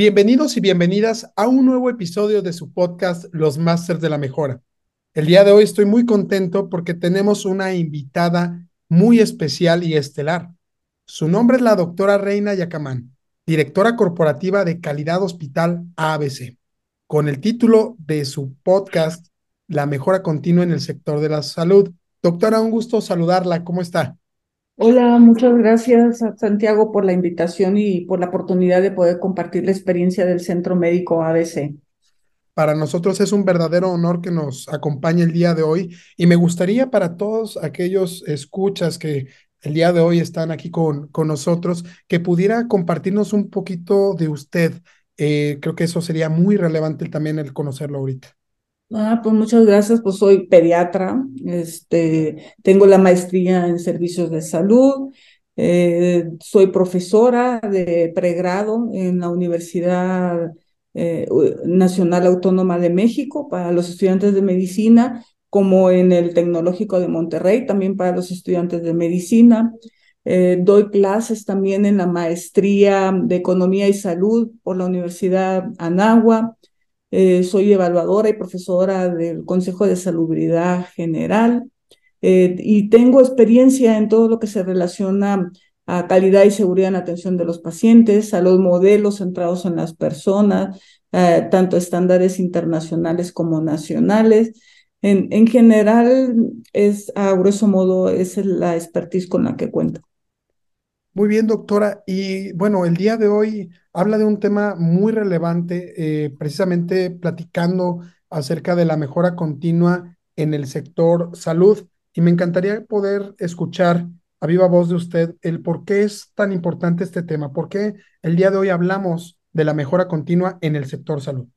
Bienvenidos y bienvenidas a un nuevo episodio de su podcast Los Masters de la Mejora. El día de hoy estoy muy contento porque tenemos una invitada muy especial y estelar. Su nombre es la doctora Reina Yacamán, directora corporativa de Calidad Hospital ABC, con el título de su podcast La mejora continua en el sector de la salud. Doctora, un gusto saludarla. ¿Cómo está? Hola, muchas gracias a Santiago por la invitación y por la oportunidad de poder compartir la experiencia del Centro Médico ABC. Para nosotros es un verdadero honor que nos acompañe el día de hoy y me gustaría para todos aquellos escuchas que el día de hoy están aquí con, con nosotros, que pudiera compartirnos un poquito de usted. Eh, creo que eso sería muy relevante también el conocerlo ahorita. Ah, pues muchas gracias, pues soy pediatra, este, tengo la maestría en servicios de salud, eh, soy profesora de pregrado en la Universidad eh, Nacional Autónoma de México para los estudiantes de medicina, como en el Tecnológico de Monterrey, también para los estudiantes de medicina. Eh, doy clases también en la maestría de Economía y Salud por la Universidad Anagua. Eh, soy evaluadora y profesora del Consejo de Salubridad General eh, y tengo experiencia en todo lo que se relaciona a calidad y seguridad en atención de los pacientes, a los modelos centrados en las personas, eh, tanto estándares internacionales como nacionales. En, en general, es a grueso modo, es la expertise con la que cuento. Muy bien, doctora. Y bueno, el día de hoy habla de un tema muy relevante, eh, precisamente platicando acerca de la mejora continua en el sector salud. Y me encantaría poder escuchar a viva voz de usted el por qué es tan importante este tema, por qué el día de hoy hablamos de la mejora continua en el sector salud.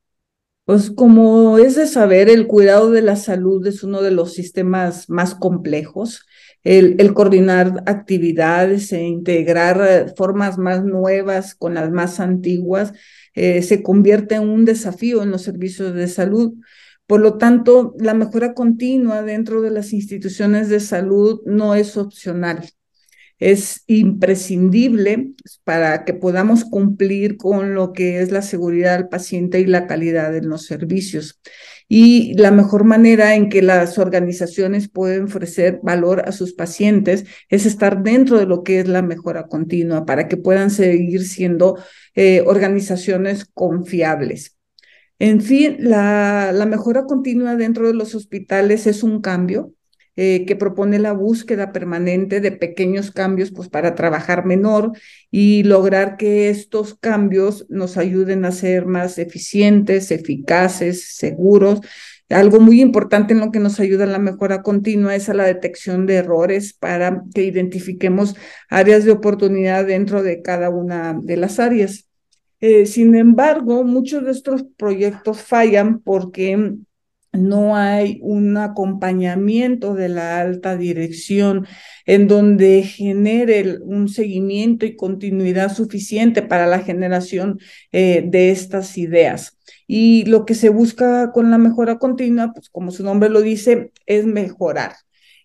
Pues como es de saber, el cuidado de la salud es uno de los sistemas más complejos el, coordinar actividades e integrar eh, formas más nuevas con las más antiguas, eh, se convierte en un desafío en los servicios de salud. Por lo tanto, la mejora continua dentro de las instituciones de salud no es opcional es imprescindible para que podamos cumplir con lo que es la seguridad del paciente y la calidad en los servicios. Y la mejor manera en que las organizaciones pueden ofrecer valor a sus pacientes es estar dentro de lo que es la mejora continua para que puedan seguir siendo eh, organizaciones confiables. En fin, la, la mejora continua dentro de los hospitales es un cambio, eh, que propone la búsqueda permanente de pequeños cambios pues, para trabajar menor y lograr que estos cambios nos ayuden a ser más eficientes, eficaces, seguros. Algo muy importante en lo que nos ayuda a la mejora continua es a la detección de errores para que identifiquemos áreas de oportunidad dentro de cada una de las áreas. Eh, sin embargo, muchos de estos proyectos fallan porque no hay un acompañamiento de la alta dirección en donde genere un seguimiento y continuidad suficiente para la generación eh, de estas ideas. Y lo que se busca con la mejora continua, pues como su nombre lo dice, es mejorar.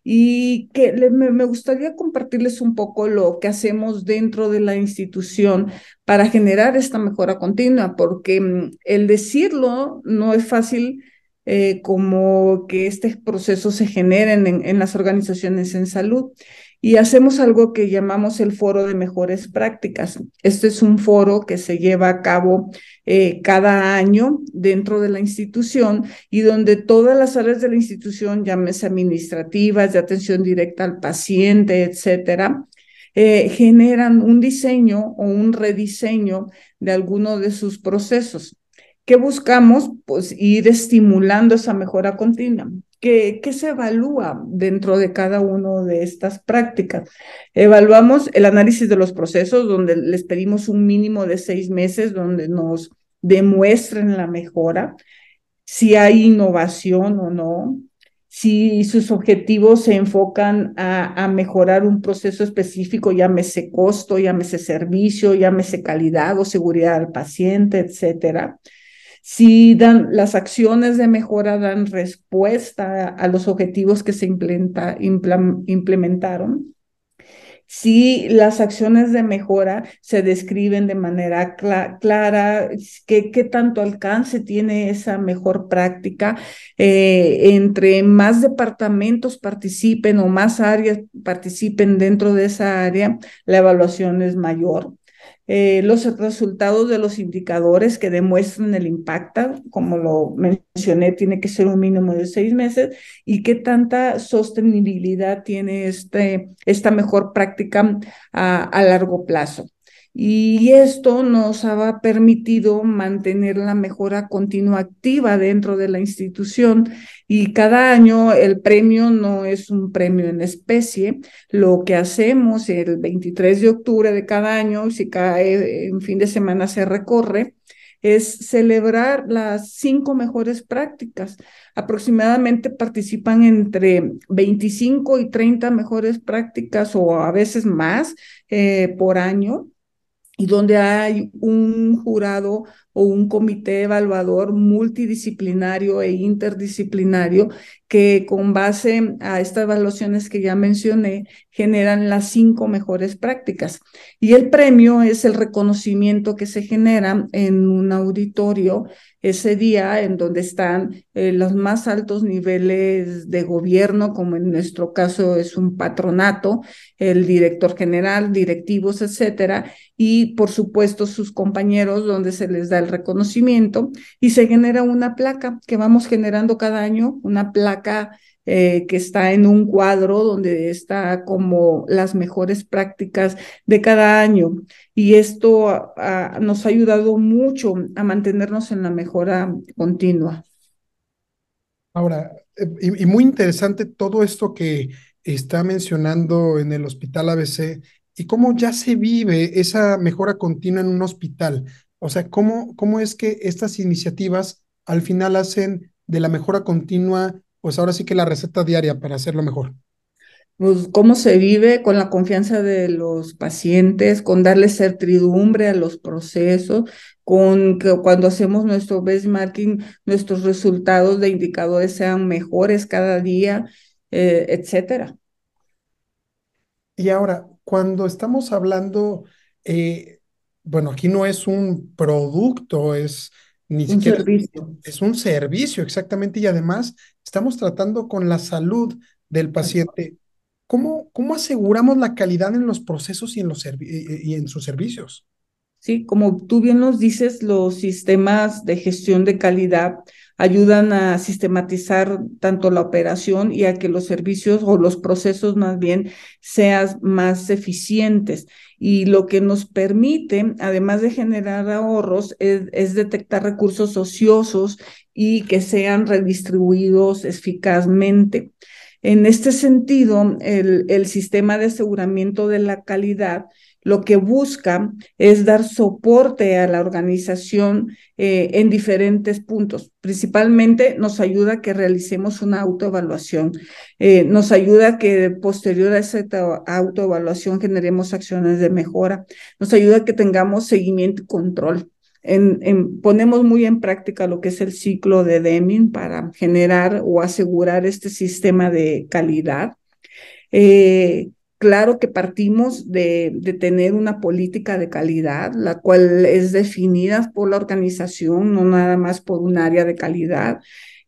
Y que me, gustaría compartirles un poco lo que hacemos dentro de la institución para generar esta mejora continua, porque mm, el decirlo no es fácil, eh, como que este proceso se generen en, las organizaciones en salud. Y hacemos algo que llamamos el foro de mejores prácticas. Este es un foro que se lleva a cabo eh, cada año dentro de la institución y donde todas las áreas de la institución, llámese administrativas, de atención directa al paciente, etcétera, eh, generan un diseño o un rediseño de alguno de sus procesos. ¿Qué buscamos? Pues ir estimulando esa mejora continua. ¿Qué, se evalúa dentro de cada una de estas prácticas? Evaluamos el análisis de los procesos, donde les pedimos un mínimo de seis meses, donde nos demuestren la mejora, si hay innovación o no, si sus objetivos se enfocan a, a, mejorar un proceso específico, llámese costo, llámese servicio, llámese calidad o seguridad al paciente, etcétera si dan las acciones de mejora dan respuesta a, los objetivos que se implementaron, si las acciones de mejora se describen de manera clara, qué, tanto alcance tiene esa mejor práctica, eh, entre más departamentos participen o más áreas participen dentro de esa área, la evaluación es mayor. Eh, los resultados de los indicadores que demuestran el impacto, como lo mencioné, tiene que ser un mínimo de seis meses, y qué tanta sostenibilidad tiene este, esta mejor práctica a largo plazo. Y esto nos ha permitido mantener la mejora continua activa dentro de la institución y cada año el premio no es un premio en especie. Lo que hacemos el 23 de octubre de cada año, si cae en fin de semana se recorre, es celebrar las cinco mejores prácticas. Aproximadamente participan entre 25 y 30 mejores prácticas o a veces más eh, por año y donde hay un jurado o un comité evaluador multidisciplinario e interdisciplinario que con base a estas evaluaciones que ya mencioné generan las cinco mejores prácticas. Y el premio es el reconocimiento que se genera en un auditorio ese día en donde están eh, los más altos niveles de gobierno, como en nuestro caso es un patronato, el director general, directivos, etcétera, y por supuesto sus compañeros donde se les da el reconocimiento y se genera una placa que vamos generando cada año, una placa eh, que está en un cuadro donde está como las mejores prácticas de cada año. Y esto nos ha ayudado mucho a mantenernos en la mejora continua. Ahora, eh, y, y muy interesante todo esto que está mencionando en el Hospital ABC y cómo ya se vive esa mejora continua en un hospital. O sea, cómo, cómo es que estas iniciativas al final hacen de la mejora continua pues ahora sí que la receta diaria para hacerlo mejor. Pues cómo se vive con la confianza de los pacientes, con darle certidumbre a los procesos, con que cuando hacemos nuestro benchmarking, nuestros resultados de indicadores sean mejores cada día, eh, etcétera. Y ahora, cuando estamos hablando, eh, bueno, aquí no es un producto, es ni un servicio. Es un servicio, exactamente, y además estamos tratando con la salud del paciente. ¿Cómo, cómo aseguramos la calidad en los procesos y en, los y en sus servicios? Sí, como tú bien nos dices, los sistemas de gestión de calidad ayudan a sistematizar tanto la operación y a que los servicios o los procesos más bien sean más eficientes. Y lo que nos permite, además de generar ahorros, es, detectar recursos ociosos y que sean redistribuidos eficazmente. En este sentido, el, el sistema de aseguramiento de la calidad lo que busca es dar soporte a la organización eh, en diferentes puntos. Principalmente nos ayuda a que realicemos una autoevaluación, eh, nos ayuda a que posterior a esa autoevaluación generemos acciones de mejora, nos ayuda a que tengamos seguimiento y control. Ponemos muy en práctica lo que es el ciclo de Deming para generar o asegurar este sistema de calidad. Eh, Claro que partimos de, tener una política de calidad, la cual es definida por la organización, no nada más por un área de calidad.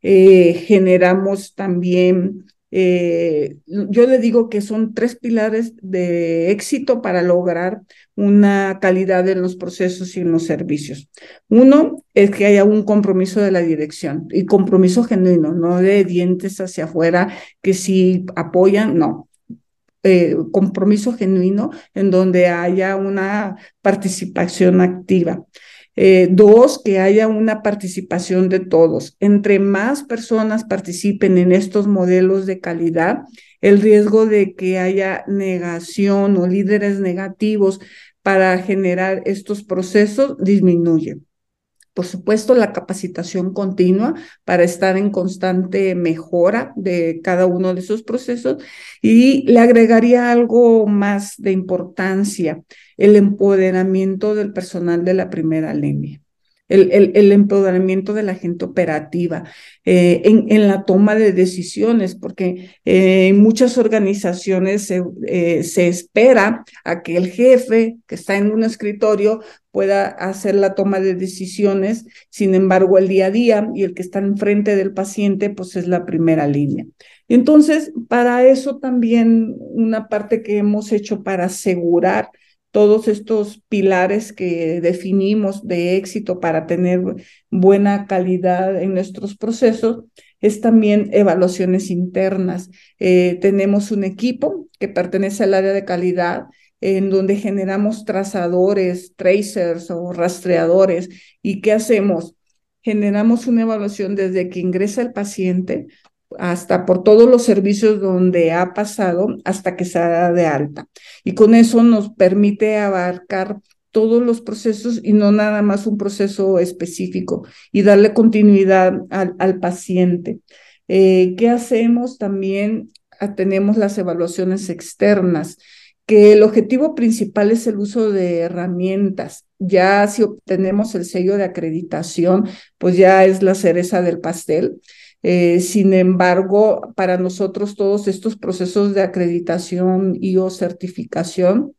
Eh, generamos también, eh, yo le digo que son tres pilares de éxito para lograr una calidad en los procesos y en los servicios. Uno es que haya un compromiso de la dirección y compromiso genuino, no de dientes hacia afuera, que si apoyan, no, eh, compromiso genuino en donde haya una participación activa. Eh, dos, que haya una participación de todos. Entre más personas participen en estos modelos de calidad, el riesgo de que haya negación o líderes negativos para generar estos procesos disminuye. Por supuesto, la capacitación continua para estar en constante mejora de cada uno de esos procesos. Y le agregaría algo más de importancia, el empoderamiento del personal de la primera línea el, el, empoderamiento de la gente operativa eh, en, en, la toma de decisiones, porque eh, en muchas organizaciones se, eh, se espera a que el jefe que está en un escritorio pueda hacer la toma de decisiones, sin embargo el día a día y el que está enfrente del paciente pues es la primera línea. Entonces, para eso también una parte que hemos hecho para asegurar todos estos pilares que definimos de éxito para tener buena calidad en nuestros procesos es también evaluaciones internas. Eh, tenemos un equipo que pertenece al área de calidad en donde generamos trazadores, tracers o rastreadores. ¿Y qué hacemos? Generamos una evaluación desde que ingresa el paciente hasta por todos los servicios donde ha pasado hasta que se da de alta. Y con eso nos permite abarcar todos los procesos y no nada más un proceso específico y darle continuidad al, paciente. Eh, ¿Qué hacemos? También ah, tenemos las evaluaciones externas, que el objetivo principal es el uso de herramientas. Ya si obtenemos el sello de acreditación, pues ya es la cereza del pastel. Eh, sin embargo, para nosotros todos estos procesos de acreditación y o certificación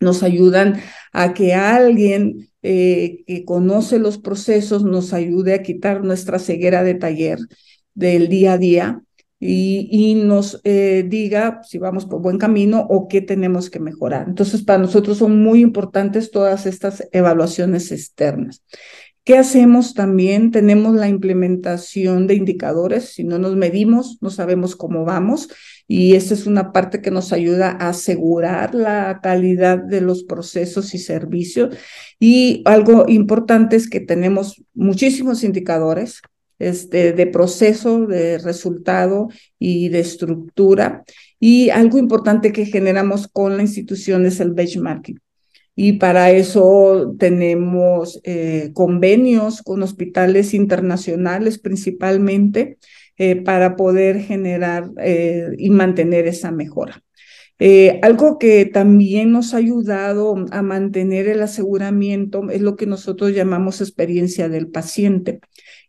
nos ayudan a que alguien eh, que conoce los procesos nos ayude a quitar nuestra ceguera de taller del día a día y, nos eh, diga si vamos por buen camino o qué tenemos que mejorar. Entonces, para nosotros son muy importantes todas estas evaluaciones externas. ¿Qué hacemos también? Tenemos la implementación de indicadores. Si no nos medimos, no sabemos cómo vamos. Y esa es una parte que nos ayuda a asegurar la calidad de los procesos y servicios. Y algo importante es que tenemos muchísimos indicadores este, de proceso, de resultado y de estructura. Y algo importante que generamos con la institución es el benchmarking y para eso tenemos eh, convenios con hospitales internacionales principalmente eh, para poder generar eh, y mantener esa mejora. algo que también nos ha ayudado a mantener el aseguramiento es lo que nosotros llamamos experiencia del paciente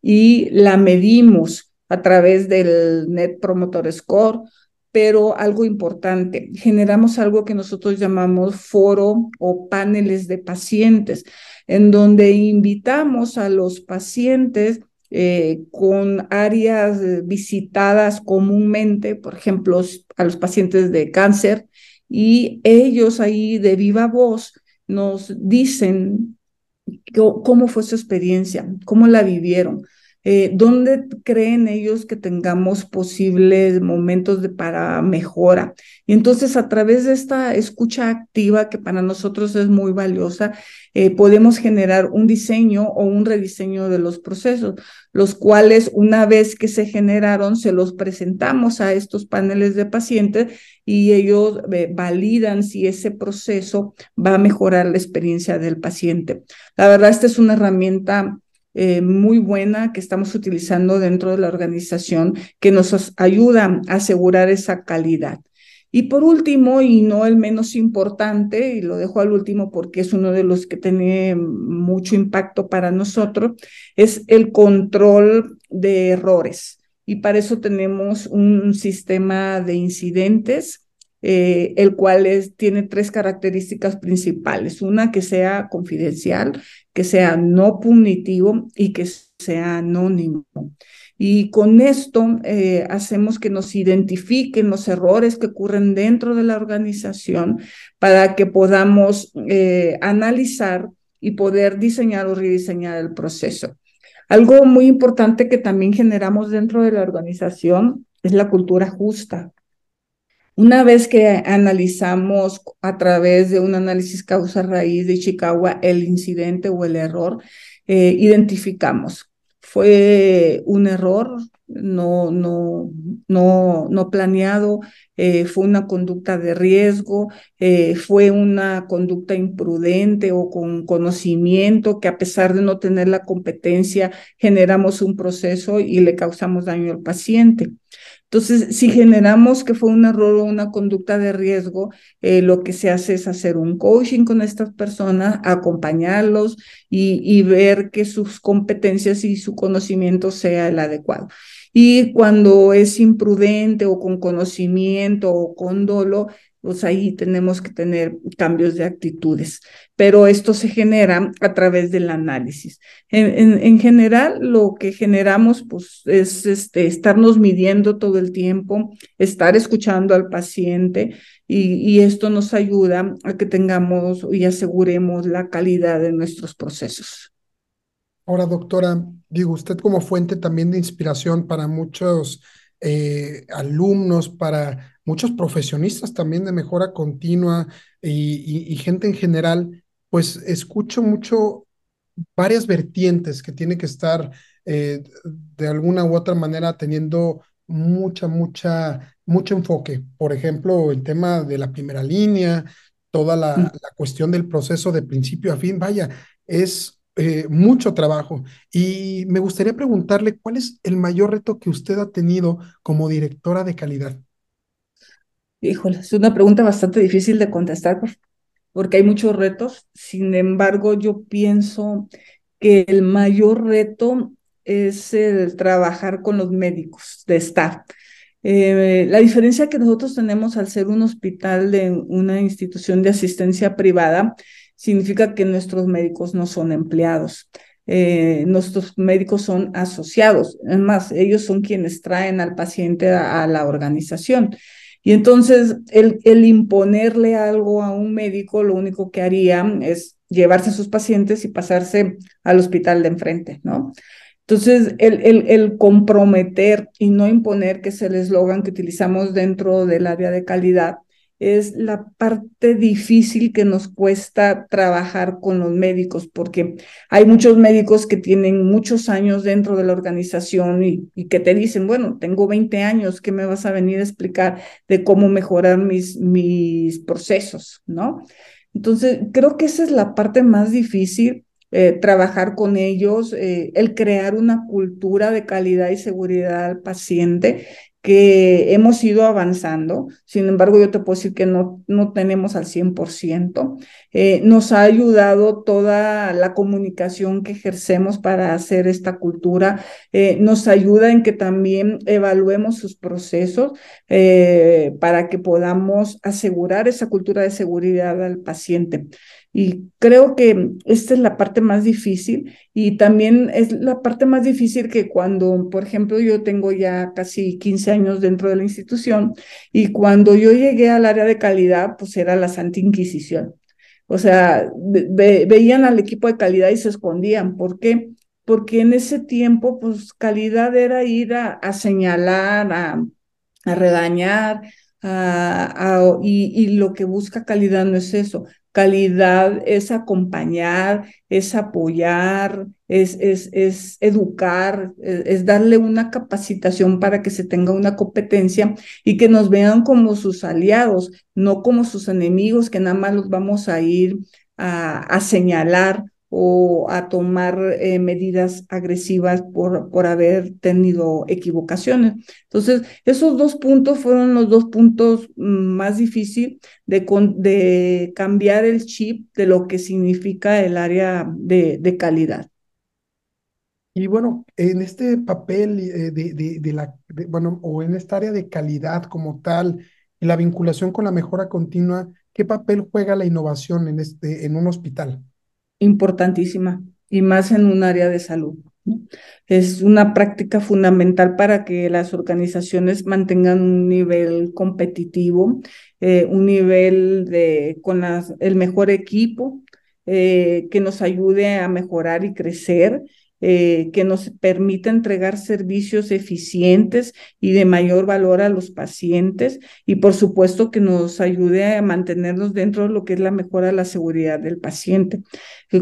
y la medimos a través del Net Promoter Score pero algo importante, generamos algo que nosotros llamamos foro o paneles de pacientes, en donde invitamos a los pacientes eh, con áreas eh, visitadas comúnmente, por ejemplo, a los pacientes de cáncer, y ellos ahí de viva voz nos dicen cómo fue su experiencia, cómo la vivieron, eh, ¿Dónde creen ellos que tengamos posibles momentos de, para mejora? Y entonces a través de esta escucha activa, que para nosotros es muy valiosa, eh, podemos generar un diseño o un rediseño de los procesos, los cuales una vez que se generaron, se los presentamos a estos paneles de pacientes y ellos eh, validan si ese proceso va a mejorar la experiencia del paciente. La verdad, esta es una herramienta eh, muy buena que estamos utilizando dentro de la organización que nos ayuda a asegurar esa calidad. Y por último, y no el menos importante, y lo dejo al último porque es uno de los que tiene mucho impacto para nosotros, es el control de errores. Y para eso tenemos un sistema de incidentes eh, el cual tiene tres características principales. Una, que sea confidencial, que sea no punitivo y que sea anónimo. Y con esto eh, hacemos que nos identifiquen los errores que ocurren dentro de la organización para que podamos eh, analizar y poder diseñar o rediseñar el proceso. Algo muy importante que también generamos dentro de la organización es la cultura justa Una vez que analizamos a través de un análisis causa-raíz de Chicago el incidente o el error, eh, identificamos. Fue un error, no, no, no, no planeado, eh, fue una conducta de riesgo, eh, fue una conducta imprudente o con conocimiento que a pesar de no tener la competencia generamos un proceso y le causamos daño al paciente. Entonces, si generamos que fue un error o una conducta de riesgo, eh, lo que se hace es hacer un coaching con estas personas, acompañarlos y, y ver que sus competencias y su conocimiento sea el adecuado. Y cuando es imprudente o con conocimiento o con dolo, pues ahí tenemos que tener cambios de actitudes. Pero esto se genera a través del análisis. En, general, lo que generamos pues, es este, estarnos midiendo todo el tiempo, estar escuchando al paciente y, y esto nos ayuda a que tengamos y aseguremos la calidad de nuestros procesos. Ahora, doctora, digo, usted como fuente también de inspiración para muchos eh, alumnos, para muchos profesionistas también de mejora continua y, gente en general, pues escucho mucho varias vertientes que tiene que estar eh, de alguna u otra manera teniendo mucha, mucha, mucho enfoque. Por ejemplo, el tema de la primera línea, toda la, mm. la cuestión del proceso de principio a fin, vaya, es eh, mucho trabajo. Y me gustaría preguntarle cuál es el mayor reto que usted ha tenido como directora de calidad. Híjole, es una pregunta bastante difícil de contestar porque hay muchos retos. Sin embargo, yo pienso que el mayor reto es el trabajar con los médicos de staff. Eh, la diferencia que nosotros tenemos al ser un hospital de una institución de asistencia privada significa que nuestros médicos no son empleados. Eh, nuestros médicos son asociados, es más, ellos son quienes traen al paciente a, la organización. Y entonces el, el, imponerle algo a un médico lo único que haría es llevarse a sus pacientes y pasarse al hospital de enfrente, ¿no? Entonces, el, el, el comprometer y no imponer, que es el eslogan que utilizamos dentro del área de calidad, es la parte difícil que nos cuesta trabajar con los médicos, porque hay muchos médicos que tienen muchos años dentro de la organización y, que te dicen, bueno, tengo 20 años, ¿qué me vas a venir a explicar de cómo mejorar mis, mis procesos? ¿No? Entonces, creo que esa es la parte más difícil. Eh, trabajar con ellos, eh, el crear una cultura de calidad y seguridad al paciente que hemos ido avanzando, sin embargo yo te puedo decir que no, no tenemos al 100%. Eh, nos ha ayudado toda la comunicación que ejercemos para hacer esta cultura, eh, nos ayuda en que también evaluemos sus procesos eh, para que podamos asegurar esa cultura de seguridad al paciente. Y creo que esta es la parte más difícil y también es la parte más difícil que cuando, por ejemplo, yo tengo ya casi 15 años dentro de la institución y cuando yo llegué al área de calidad, pues era la Santa Inquisición. O sea, veían al equipo de calidad y se escondían. ¿Por qué? Porque en ese tiempo, pues calidad era ir a, señalar, a, a regañar, y, y, lo que busca calidad no es eso. Calidad es acompañar, es apoyar, es, es, es educar, es, darle una capacitación para que se tenga una competencia y que nos vean como sus aliados, no como sus enemigos, que nada más los vamos a ir a señalar o a tomar eh, medidas agresivas por, por haber tenido equivocaciones. Entonces, esos dos puntos fueron los dos puntos mm, más difíciles de, de cambiar el chip de lo que significa el área de, de calidad. Y bueno, en este papel eh, de, de, la, bueno, o en esta área de calidad como tal, la vinculación con la mejora continua, ¿qué papel juega la innovación en, este, en un hospital? Importantísima y más en un área de salud. Es una práctica fundamental para que las organizaciones mantengan un nivel competitivo, eh, un nivel de, con el mejor equipo eh, que nos ayude a mejorar y crecer eh, que nos permita entregar servicios eficientes y de mayor valor a los pacientes y por supuesto que nos ayude a mantenernos dentro de lo que es la mejora de la seguridad del paciente.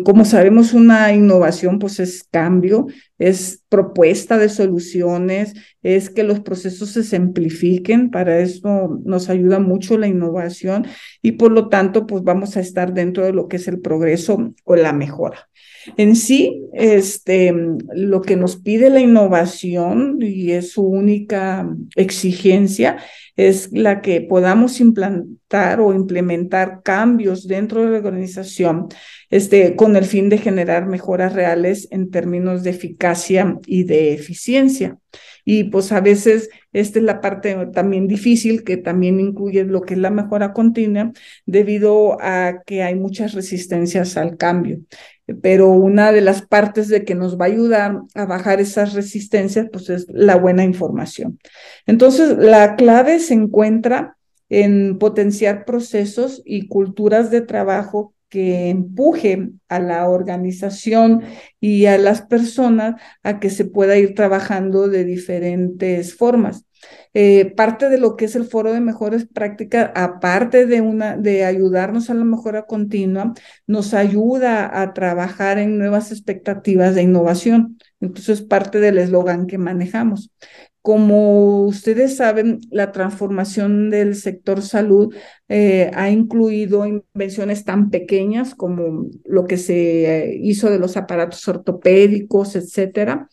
como sabemos, una innovación pues es cambio, es propuesta de soluciones, es que los procesos se simplifiquen, para eso nos ayuda mucho la innovación y por lo tanto pues vamos a estar dentro de lo que es el progreso o la mejora. En sí, este, lo que nos pide la innovación y es su única exigencia es la que podamos implantar o implementar cambios dentro de la organización este, con el fin de generar mejoras reales en términos de eficacia y de eficiencia. Y pues a veces esta es la parte también difícil que también incluye lo que es la mejora continua debido a que hay muchas resistencias al cambio pero una de las partes de que nos va a ayudar a bajar esas resistencias, pues es la buena información. Entonces, la clave se encuentra en potenciar procesos y culturas de trabajo que empuje a la organización y a las personas a que se pueda ir trabajando de diferentes formas. Eh, parte de lo que es el foro de mejores prácticas, aparte de, una, de ayudarnos a la mejora continua, nos ayuda a trabajar en nuevas expectativas de innovación. Entonces, parte del eslogan que manejamos. Como ustedes saben, la transformación del sector salud eh, ha incluido invenciones tan pequeñas como lo que se hizo de los aparatos ortopédicos, etcétera,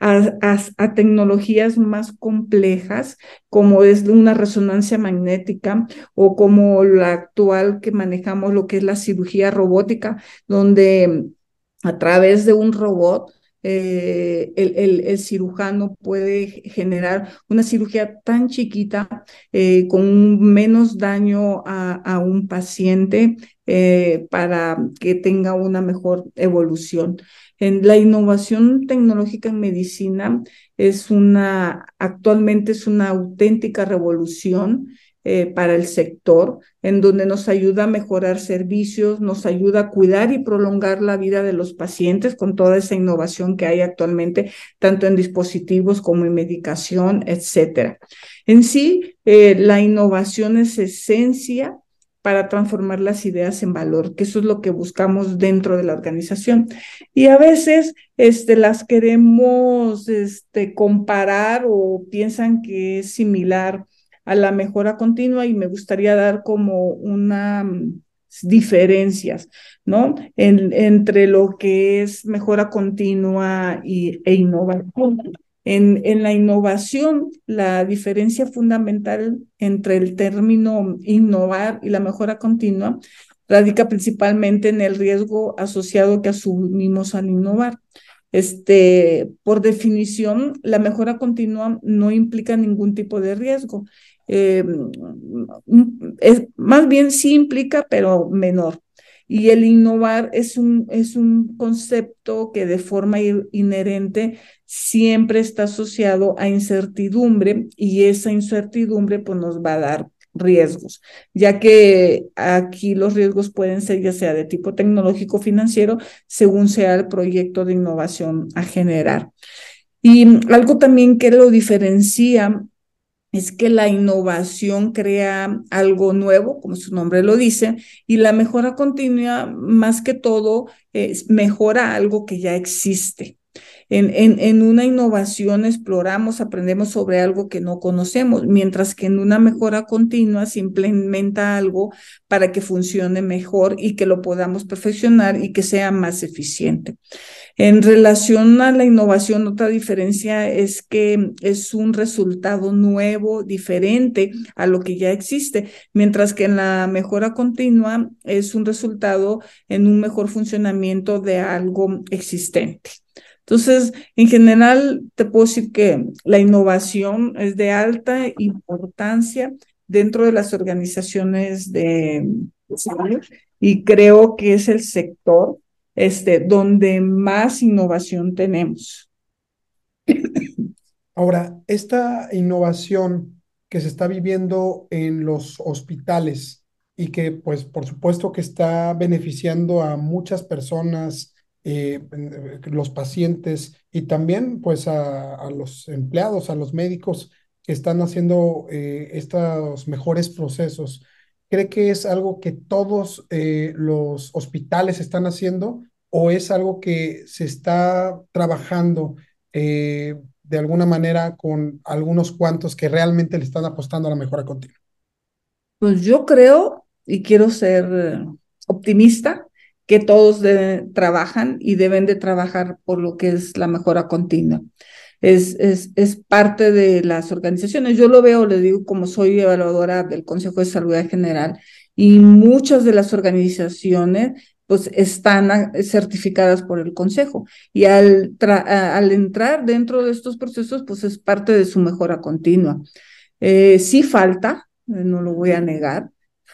a, tecnologías más complejas como es una resonancia magnética o como la actual que manejamos, lo que es la cirugía robótica, donde a través de un robot eh, el, cirujano puede generar una cirugía tan chiquita eh, con menos daño a, un paciente eh, para que tenga una mejor evolución. En la innovación tecnológica en medicina es una, actualmente es una auténtica revolución eh, para el sector, en donde nos ayuda a mejorar servicios, nos ayuda a cuidar y prolongar la vida de los pacientes con toda esa innovación que hay actualmente, tanto en dispositivos como en medicación, etcétera. En sí, eh, la innovación es esencia para transformar las ideas en valor, que eso es lo que buscamos dentro de la organización. Y a veces este, las queremos este, comparar o piensan que es similar a la mejora continua y me gustaría dar como una mm, diferencias, ¿no? entre lo que es mejora continua y, e innovación. En, en, la innovación, la diferencia fundamental entre el término innovar y la mejora continua radica principalmente en el riesgo asociado que asumimos al innovar. Este, por definición, la mejora continua no implica ningún tipo de riesgo. Eh, es, más bien sí implica, pero menor. Y el innovar es un, es un concepto que de forma inherente siempre está asociado a incertidumbre y esa incertidumbre pues nos va a dar riesgos, ya que aquí los riesgos pueden ser ya sea de tipo tecnológico financiero, según sea el proyecto de innovación a generar. Y algo también que lo diferencia es que la innovación crea algo nuevo, como su nombre lo dice, y la mejora continua, más que todo, mejora algo que ya existe. En, una innovación exploramos, aprendemos sobre algo que no conocemos, mientras que en una mejora continua se implementa algo para que funcione mejor y que lo podamos perfeccionar y que sea más eficiente. En relación a la innovación, otra diferencia es que es un resultado nuevo, diferente a lo que ya existe, mientras que en la mejora continua es un resultado en un mejor funcionamiento de algo existente. Entonces, en general, te puedo decir que la innovación es de alta importancia dentro de las organizaciones de salud y creo que es el sector este, donde más innovación tenemos. Ahora, esta innovación que se está viviendo en los hospitales y que, pues, por supuesto que está beneficiando a muchas personas eh, los pacientes y también pues a, los empleados, a los médicos que están haciendo eh, estos mejores procesos. ¿Cree que es algo que todos eh, los hospitales están haciendo o es algo que se está trabajando de alguna manera con algunos cuantos que realmente le están apostando a la mejora continua? Pues yo creo y quiero ser optimista que todos trabajan y deben de trabajar por lo que es la mejora continua. Es, es, es, parte de las organizaciones. Yo lo veo, le digo, como soy evaluadora del Consejo de Salud General y muchas de las organizaciones pues están certificadas por el Consejo y al, al entrar dentro de estos procesos pues es parte de su mejora continua. Eh, sí falta, eh, no lo voy a negar,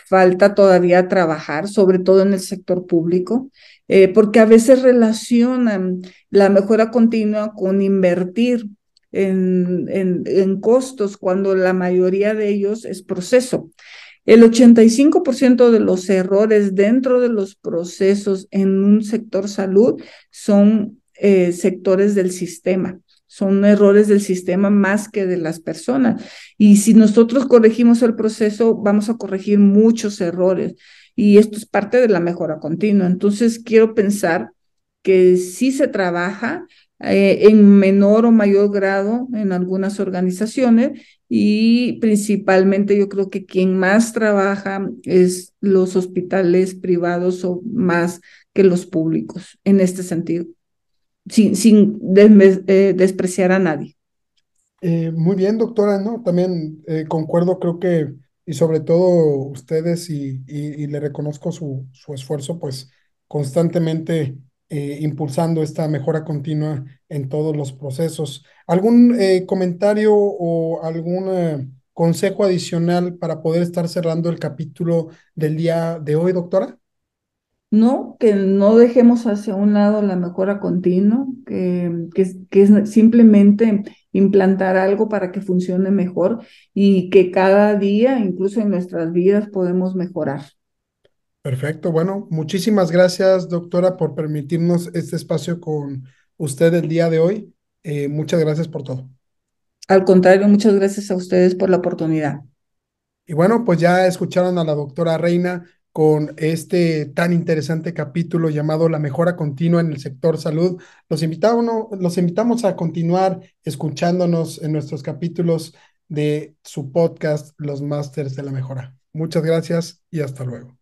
falta todavía trabajar, sobre todo en el sector público, eh, porque a veces relacionan la mejora continua con invertir en, en, costos cuando la mayoría de ellos es proceso. El 85% de los errores dentro de los procesos en un sector salud son eh, sectores del sistema son errores del sistema más que de las personas. Y si nosotros corregimos el proceso, vamos a corregir muchos errores. Y esto es parte de la mejora continua. Entonces, quiero pensar que sí se trabaja eh, en menor o mayor grado en algunas organizaciones y principalmente yo creo que quien más trabaja es los hospitales privados o más que los públicos en este sentido sin, sin eh, despreciar a nadie. Eh, muy bien, doctora, ¿no? También eh, concuerdo, creo que, y sobre todo ustedes, y, y, le reconozco su, su, esfuerzo, pues constantemente impulsando esta mejora continua en todos los procesos. ¿Algún comentario o algún consejo adicional para poder estar cerrando el capítulo del día de hoy, doctora? ¿No? Que no dejemos hacia un lado la mejora continua, que, que, que, es simplemente implantar algo para que funcione mejor y que cada día, incluso en nuestras vidas, podemos mejorar. Perfecto. Bueno, muchísimas gracias, doctora, por permitirnos este espacio con usted el día de hoy. Eh, muchas gracias por todo. Al contrario, muchas gracias a ustedes por la oportunidad. Y bueno, pues ya escucharon a la doctora Reina con este tan interesante capítulo llamado La mejora continua en el sector salud. Los invitamos, los invitamos a continuar escuchándonos en nuestros capítulos de su podcast Los Masters de la Mejora. Muchas gracias y hasta luego.